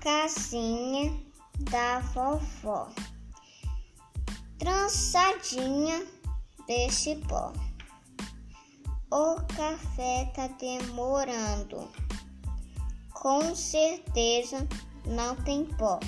casinha da vovó, trançadinha desse pó. O café tá demorando, com certeza não tem pó.